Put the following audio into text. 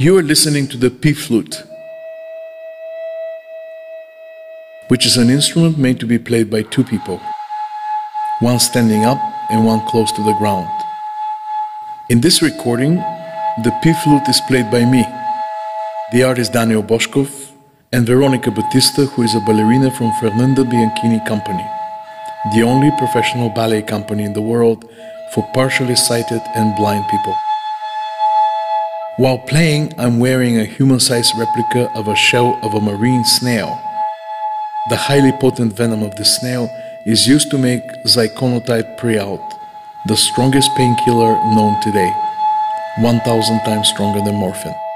You are listening to the P flute, which is an instrument made to be played by two people, one standing up and one close to the ground. In this recording, the P flute is played by me, the artist Daniel Boshkov, and Veronica Bautista, who is a ballerina from Fernanda Bianchini Company, the only professional ballet company in the world for partially sighted and blind people. While playing, I'm wearing a human sized replica of a shell of a marine snail. The highly potent venom of the snail is used to make ziconotide Prialt, the strongest painkiller known today, 1000 times stronger than morphine.